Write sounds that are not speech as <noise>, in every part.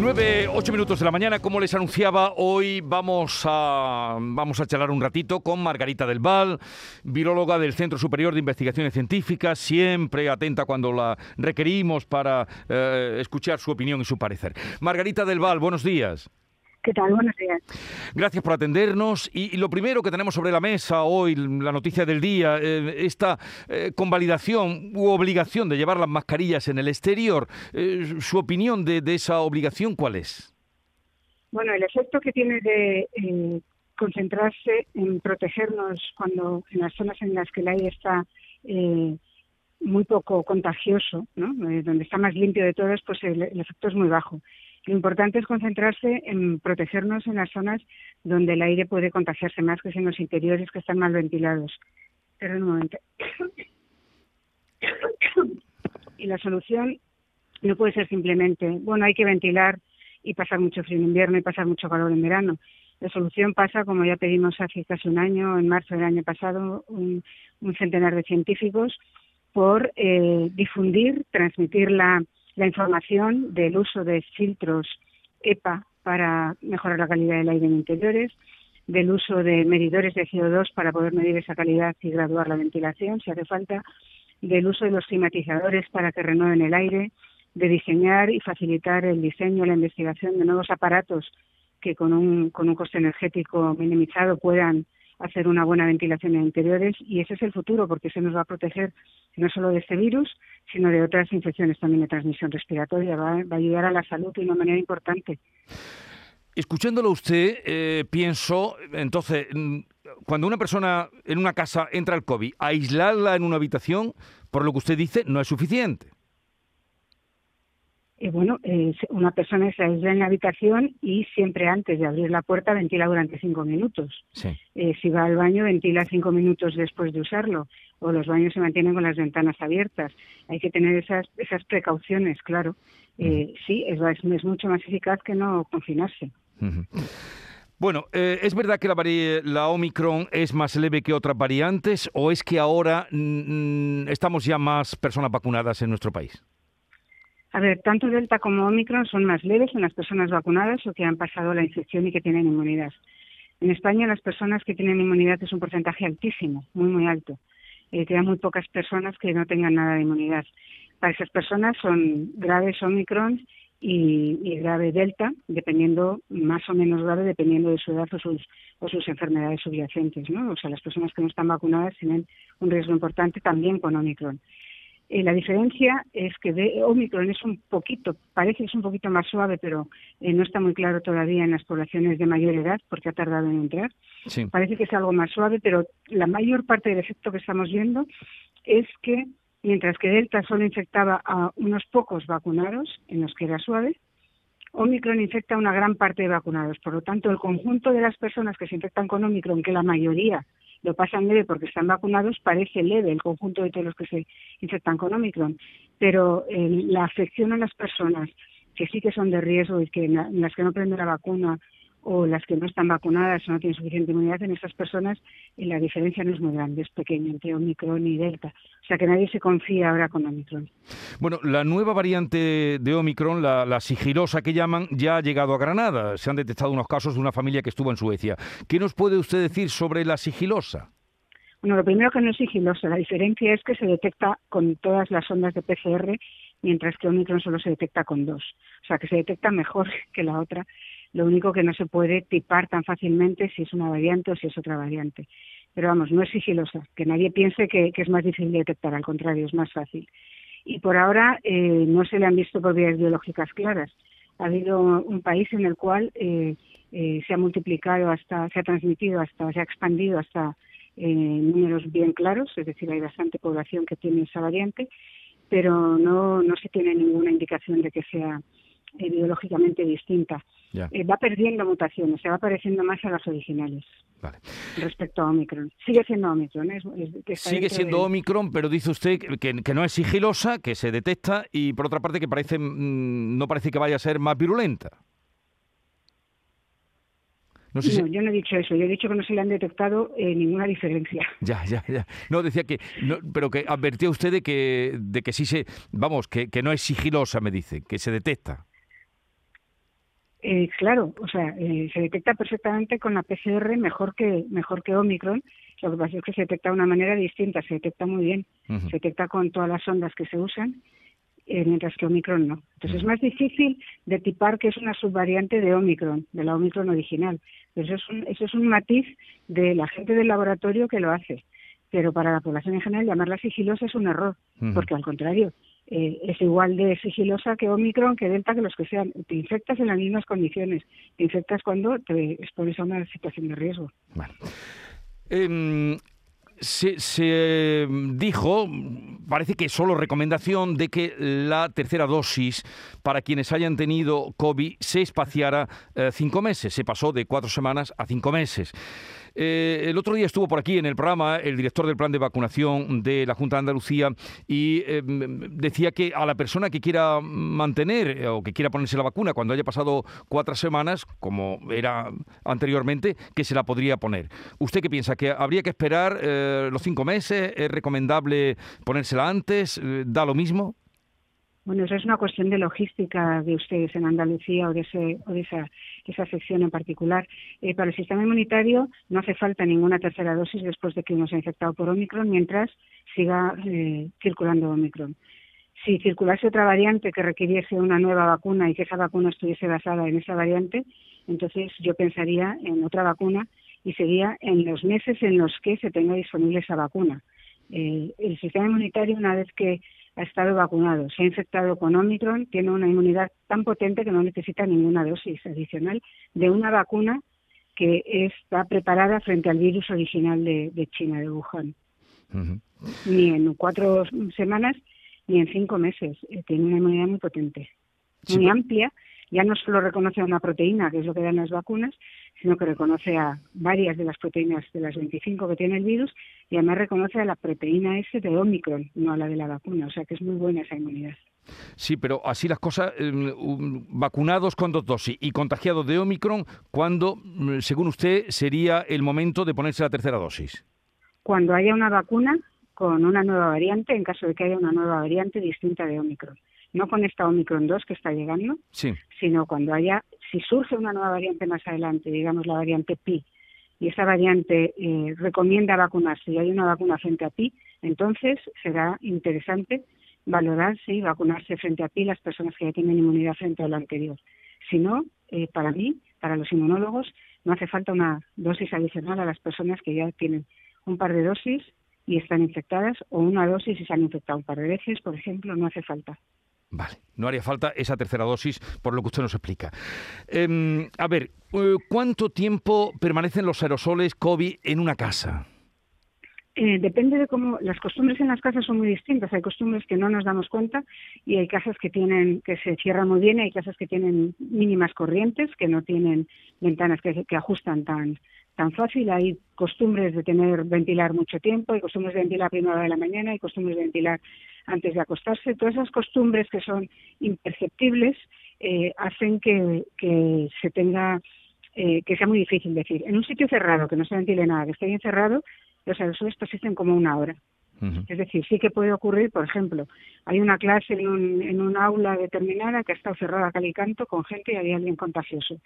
9, 8 minutos de la mañana, como les anunciaba, hoy vamos a, vamos a charlar un ratito con Margarita del Val, viróloga del Centro Superior de Investigaciones Científicas, siempre atenta cuando la requerimos para eh, escuchar su opinión y su parecer. Margarita del Val, buenos días. ¿Qué tal? Buenos días. Gracias por atendernos. Y, lo primero que tenemos sobre la mesa hoy, la noticia del día, eh, esta eh, convalidación u obligación de llevar las mascarillas en el exterior. Eh, ¿Su opinión de, esa obligación cuál es? Bueno, el efecto que tiene de concentrarse en protegernos cuando en las zonas en las que el aire está muy poco contagioso, ¿no? donde está más limpio de todos, pues el efecto es muy bajo. Lo importante es concentrarse en protegernos en las zonas donde el aire puede contagiarse más que en los interiores que están mal ventilados. Pero un momento. y la solución no puede ser simplemente, bueno, hay que ventilar y pasar mucho frío en invierno y pasar mucho calor en verano. La solución pasa, como ya pedimos hace casi un año, en marzo del año pasado, un, centenar de científicos, por eh, difundir, transmitir la, la información del uso de filtros EPA para mejorar la calidad del aire en interiores, del uso de medidores de CO2 para poder medir esa calidad y graduar la ventilación si hace falta, del uso de los climatizadores para que renueven el aire, de diseñar y facilitar el diseño, la investigación de nuevos aparatos que con un, con un coste energético minimizado puedan hacer una buena ventilación en interiores y ese es el futuro porque se nos va a proteger no solo de este virus, sino de otras infecciones también de transmisión respiratoria. Va, a ayudar a la salud de una manera importante. Escuchándolo usted, eh, pienso, entonces, mm, cuando una persona en una casa entra al COVID, aislarla en una habitación, por lo que usted dice, no es suficiente eh, bueno, eh, una persona se aísla en la habitación y siempre antes de abrir la puerta ventila durante cinco minutos. Eh, si va al baño, ventila cinco minutos después de usarlo. O los baños se mantienen con las ventanas abiertas. Hay que tener esas, esas precauciones, claro. Eh, sí, es, es, mucho más eficaz que no confinarse. Bueno, ¿es verdad que la, la, Omicron es más leve que otras variantes o es que ahora mm, mm, estamos ya más personas vacunadas en nuestro país? A ver, tanto Delta como Omicron son más leves en las personas vacunadas o que han pasado la infección y que tienen inmunidad. En España las personas que tienen inmunidad es un porcentaje altísimo, muy, muy alto. Eh, quedan muy pocas personas que no tengan nada de inmunidad. Para esas personas son graves Omicron y, grave Delta, dependiendo, más o menos grave, dependiendo de su edad o sus, o sus enfermedades subyacentes. ¿no? O sea, las personas que no están vacunadas tienen un riesgo importante también con Omicron. Eh, la diferencia es que de Omicron es un poquito, parece que es un poquito más suave, pero eh, no está muy claro todavía en las poblaciones de mayor edad porque ha tardado en entrar. Parece que es algo más suave, pero la mayor parte del efecto que estamos viendo es que mientras que Delta solo infectaba a unos pocos vacunados, en los que era suave, Omicron infecta a una gran parte de vacunados. Por lo tanto, el conjunto de las personas que se infectan con Omicron, que la mayoría lo pasan leve porque están vacunados, parece leve el conjunto de todos los que se infectan con Omicron, pero eh, la afección a las personas que sí que son de riesgo y que en las que no prenden la vacuna o las que no están vacunadas o no tienen suficiente inmunidad, en estas personas eh, la diferencia no es muy grande, es pequeña entre Omicron y Delta. O sea que nadie se confía ahora con Omicron. Bueno, la nueva variante de Omicron, la, la sigilosa que llaman, ya ha llegado a Granada. Se han detectado unos casos de una familia que estuvo en Suecia. ¿Qué nos puede usted decir sobre la sigilosa? Bueno, lo primero que no es sigilosa, la diferencia es que se detecta con todas las ondas de PCR, mientras que Omicron solo se detecta con dos. O sea, que se detecta mejor <laughs> que la otra lo único que no se puede tipar tan fácilmente si es una variante o si es otra variante. Pero vamos, no es sigilosa, que nadie piense que, es más difícil de detectar, al contrario, es más fácil. Y por ahora eh, no se le han visto vías biológicas claras. Ha habido un país en el cual eh, eh, se ha multiplicado hasta, se ha transmitido hasta, se ha expandido hasta números bien claros, es decir, hay bastante población que tiene esa variante, pero no, no se tiene ninguna indicación de que sea biológicamente distinta. Eh, va perdiendo mutaciones, se va pareciendo más a las originales respecto a Omicron. Sigue siendo Omicron. ¿eh? Sigue siendo Omicron, pero dice usted que, que, no es sigilosa, que se detecta y por otra parte que parece mm, no parece que vaya a ser más virulenta. No, sé yo no he dicho eso. Yo he dicho que no se le han detectado eh, ninguna diferencia. <laughs> Ya, ya, ya. No, decía que... No, pero que advertía usted de que, de que sí se... Vamos, que, que no es sigilosa, me dice, que se detecta. Eh, claro, o sea, eh, se detecta perfectamente con la PCR mejor que mejor que Omicron. Lo que pasa es que se detecta de una manera distinta, se detecta muy bien, se detecta con todas las ondas que se usan, eh, mientras que Omicron no. Entonces es más difícil de tipar que es una subvariante de Omicron, de la Omicron original. Eso es un, eso es un matiz de la gente del laboratorio que lo hace. Pero para la población en general llamarla sigilosa es un error, porque al contrario, eh, es igual de sigilosa que Omicron, que Delta, que los que sean. Te infectas en las mismas condiciones. Te infectas cuando te expones a una situación de riesgo. Em, se, dijo, parece que solo recomendación, de que la tercera dosis para quienes hayan tenido COVID se espaciara eh, cinco meses. Se pasó de cuatro semanas a cinco meses. Eh, el otro día estuvo por aquí en el programa el director del plan de vacunación de la Junta de Andalucía y eh, decía que a la persona que quiera mantener eh, o que quiera ponerse la vacuna cuando haya pasado cuatro semanas, como era anteriormente, que se la podría poner. ¿Usted qué piensa? ¿Que habría que esperar los cinco meses? ¿Es recomendable ponérsela antes? ¿Da lo mismo? Bueno, eso es una cuestión de logística de ustedes en Andalucía o de, ese, o de esa, sección en particular. Eh, para el sistema inmunitario no hace falta ninguna tercera dosis después de que uno se ha infectado por Omicron mientras siga eh, circulando Omicron. Si circulase otra variante que requiriese una nueva vacuna y que esa vacuna estuviese basada en esa variante, entonces yo pensaría en otra vacuna y sería en los meses en los que se tenga disponible esa vacuna. Eh, el sistema inmunitario, una vez que ha estado vacunado, se ha infectado con Omicron, tiene una inmunidad tan potente que no necesita ninguna dosis adicional de una vacuna que está preparada frente al virus original de, China, de Wuhan. Ni en cuatro semanas ni en cinco meses. Eh, tiene una inmunidad muy potente, muy amplia ya no solo reconoce a una proteína, que es lo que dan las vacunas, sino que reconoce a varias de las proteínas de las 25 que tiene el virus y además reconoce a la proteína S de Omicron, no a la de la vacuna. O sea que es muy buena esa inmunidad. Sí, pero así las cosas, em, vacunados con dos dosis y contagiados de Omicron, ¿cuándo, mm, según usted, sería el momento de ponerse la tercera dosis? Cuando haya una vacuna con una nueva variante, en caso de que haya una nueva variante distinta de Omicron no con esta Omicron 2 que está llegando, sino cuando haya, si surge una nueva variante más adelante, digamos la variante Pi, y esa variante eh, recomienda vacunarse y hay una vacuna frente a Pi, entonces será interesante valorar si vacunarse frente a Pi las personas que ya tienen inmunidad frente a lo anterior. Si no, eh, para mí, para los inmunólogos, no hace falta una dosis adicional a las personas que ya tienen un par de dosis y están infectadas o una dosis y se han infectado un par de veces, por ejemplo, no hace falta. Vale, no haría falta esa tercera dosis por lo que usted nos explica. Em, a ver, eh, ¿cuánto tiempo permanecen los aerosoles COVID en una casa? Eh, depende de cómo las costumbres en las casas son muy distintas. Hay costumbres que no nos damos cuenta y hay casas que tienen que se cierran muy bien hay casas que tienen mínimas corrientes, que no tienen ventanas que, que ajustan tan tan fácil. Hay costumbres de tener ventilar mucho tiempo, hay costumbres de ventilar a primera hora de la mañana, hay costumbres de ventilar antes de acostarse. Todas esas costumbres que son imperceptibles eh, hacen que, que se tenga eh, que sea muy difícil decir. En un sitio cerrado, que no se ventile nada, que esté bien cerrado, los aerosoles persisten como una hora. Es decir, sí que puede ocurrir, por ejemplo, hay una clase en un, en un aula determinada que ha estado cerrada cal y canto con gente y había alguien contagioso.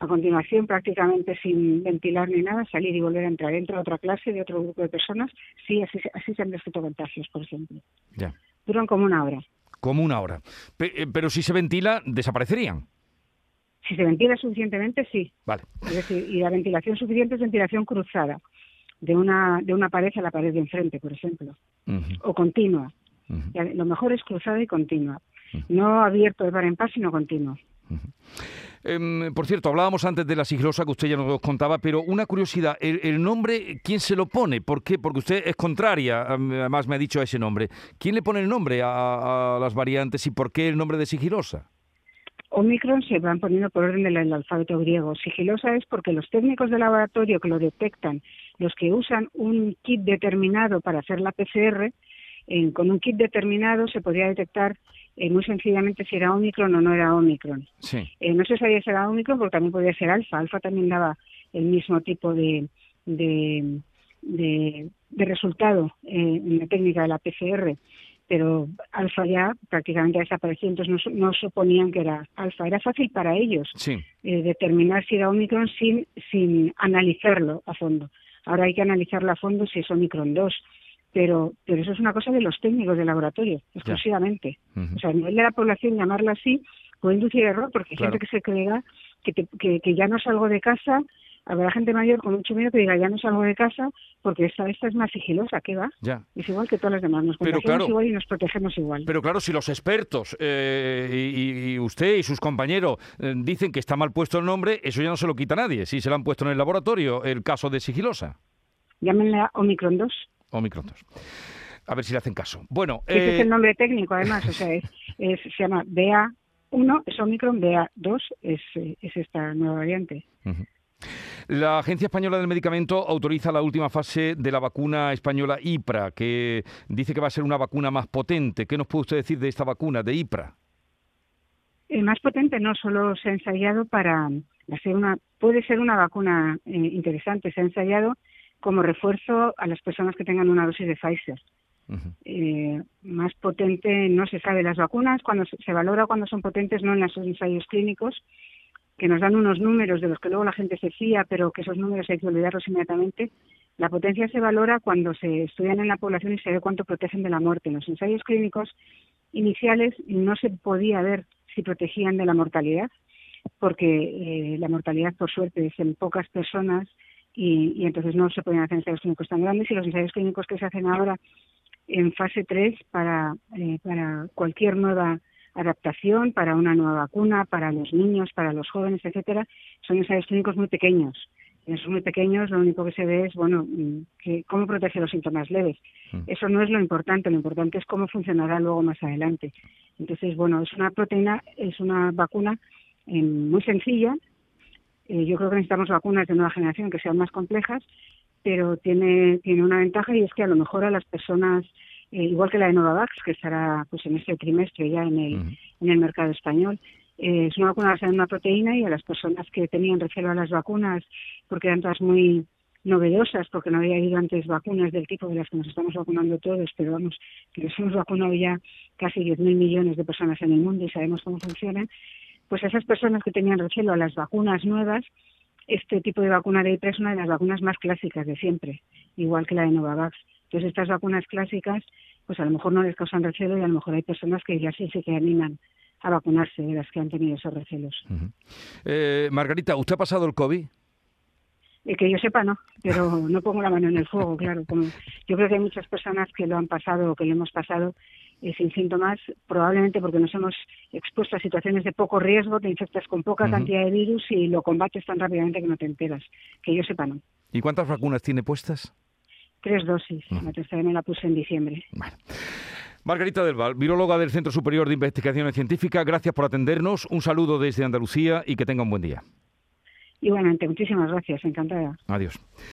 A continuación, prácticamente sin ventilar ni nada, salir y volver a entrar dentro de otra clase de otro grupo de personas, sí, así, así se han descrito contagios, por ejemplo. Ya. Duran como una hora. Como una hora. Eh, pero si se ventila, desaparecerían. Si se ventila suficientemente, sí. Vale. Es decir, y la ventilación suficiente es ventilación cruzada de una, de una pared a la pared de enfrente, por ejemplo, o continua. Lo mejor es cruzada y continua, no abierto de par en par, sino continua. Em, por cierto, hablábamos antes de la sigilosa que usted ya nos contaba, pero una curiosidad, el, nombre, ¿quién se lo pone? ¿Por qué? Porque usted es contraria, además me ha dicho ese nombre. ¿Quién le pone el nombre a, a las variantes y por qué el nombre de sigilosa? Omicron se van poniendo por orden del alfabeto griego. Sigilosa es porque los técnicos de laboratorio que lo detectan, los que usan un kit determinado para hacer la PCR, con un kit determinado se podría detectar eh, muy sencillamente si era Omicron o no era Omicron. Eh, no se sabía si era Omicron porque también podía ser alfa. Alfa también daba el mismo tipo de, de, resultado eh, en la técnica de la PCR pero alfa ya prácticamente ha desaparecido, entonces no, no suponían que era alfa. Era fácil para ellos eh, determinar si era Omicron sin, sin analizarlo a fondo. Ahora hay que analizarlo a fondo si es Omicron 2, pero, pero eso es una cosa de los técnicos del laboratorio, exclusivamente. O sea, a nivel de la población llamarlo así puede inducir error, porque hay gente que se crea que, que, que ya no salgo de casa habrá gente mayor con mucho miedo que diga ya no salgo de casa porque esta esta es más sigilosa, ¿qué va? Ya. Es igual que todas las demás, nos contagiamos igual y nos protegemos igual. Pero claro, si los expertos eh, y, usted y sus compañeros eh, dicen que está mal puesto el nombre, eso ya no se lo quita nadie, si se lo han puesto en el laboratorio, el caso de sigilosa. Llámenla Omicron 2. Omicron 2. A ver si le hacen caso. Bueno, Ese es eh, el nombre técnico, además, o sea, es, se llama BA1, es Omicron, BA2 es, es esta nueva variante. La Agencia Española del Medicamento autoriza la última fase de la vacuna española IPRA, que dice que va a ser una vacuna más potente. ¿Qué nos puede usted decir de esta vacuna, de IPRA? El más potente no solo se ha ensayado para hacer una, puede ser una vacuna eh, interesante, se ha ensayado como refuerzo a las personas que tengan una dosis de Pfizer. Eh, más potente no se sabe las vacunas cuando se valora cuando son potentes no en los ensayos clínicos que nos dan unos números de los que luego la gente se fía, pero que esos números hay que olvidarlos inmediatamente. La potencia se valora cuando se estudian en la población y se ve cuánto protegen de la muerte. En los ensayos clínicos iniciales no se podía ver si protegían de la mortalidad, porque eh, la mortalidad, por suerte, es en pocas personas y, y, entonces no se podían hacer ensayos clínicos tan grandes. Y los ensayos clínicos que se hacen ahora en fase 3 para, eh, para cualquier nueva adaptación para una nueva vacuna, para los niños, para los jóvenes, etcétera, son ensayos clínicos muy pequeños. En esos muy pequeños lo único que se ve es, bueno, mm, que, cómo protege los síntomas leves. Mm. Eso no es lo importante, lo importante es cómo funcionará luego más adelante. Entonces, bueno, es una proteína, es una vacuna eh, muy sencilla. Eh, yo creo que necesitamos vacunas de nueva generación que sean más complejas, pero tiene, tiene una ventaja y es que a lo mejor a las personas eh, igual que la de Novavax, que estará pues en este trimestre ya en el, en el mercado español. Eh, es una vacuna basada en una proteína y a las personas que tenían recelo a las vacunas, porque eran todas muy novedosas, porque no había habido antes vacunas del tipo de las que nos estamos vacunando todos, pero vamos, que nos hemos vacunado ya casi 10.000 millones de personas en el mundo y sabemos cómo funcionan, pues a esas personas que tenían recelo a las vacunas nuevas, este tipo de vacuna de IPRA es una de las vacunas más clásicas de siempre, igual que la de Novavax. Entonces estas vacunas clásicas, pues a lo mejor no les causan recelo y a lo mejor hay personas que ya sí se que animan a vacunarse de las que han tenido esos recelos. eh, Margarita, ¿usted ha pasado el COVID? Eh, que yo sepa, no, pero <laughs> no pongo la mano en el fuego, claro. Como yo creo que hay muchas personas que lo han pasado o que lo hemos pasado eh, sin síntomas, probablemente porque nos hemos expuesto a situaciones de poco riesgo, te infectas con poca cantidad de virus y lo combates tan rápidamente que no te enteras. Que yo sepa, no. ¿Y cuántas vacunas tiene puestas? Tres dosis. La tercera me la puse en diciembre. Margarita del Val, viróloga del Centro Superior de Investigaciones Científicas, gracias por atendernos. Un saludo desde Andalucía y que tenga un buen día. Igualmente, muchísimas gracias, encantada. Adiós.